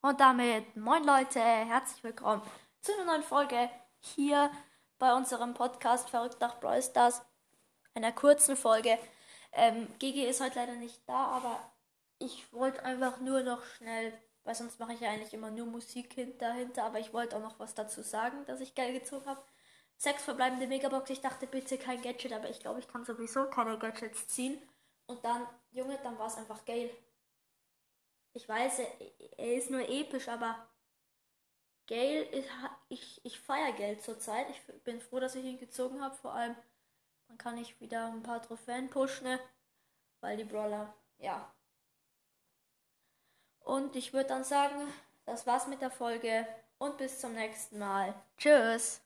Und damit, moin Leute, herzlich willkommen zu einer neuen Folge hier bei unserem Podcast Verrückt nach Brawl Stars. Einer kurzen Folge. Ähm, Gigi ist heute leider nicht da, aber ich wollte einfach nur noch schnell, weil sonst mache ich ja eigentlich immer nur Musik dahinter, aber ich wollte auch noch was dazu sagen, dass ich geil gezogen habe. Sechs verbleibende Megabox, ich dachte bitte kein Gadget, aber ich glaube, ich kann sowieso keine Gadgets ziehen. Und dann, Junge, dann war es einfach geil. Ich weiß, er, ist nur episch, aber Gale ist, ich, ich feiere Geld zurzeit. Ich bin froh, dass ich ihn gezogen habe. Vor allem, dann kann ich wieder ein paar Trophäen pushen, ne? weil die Brawler, ja. Und ich würde dann sagen, das war's mit der Folge und bis zum nächsten Mal. Tschüss.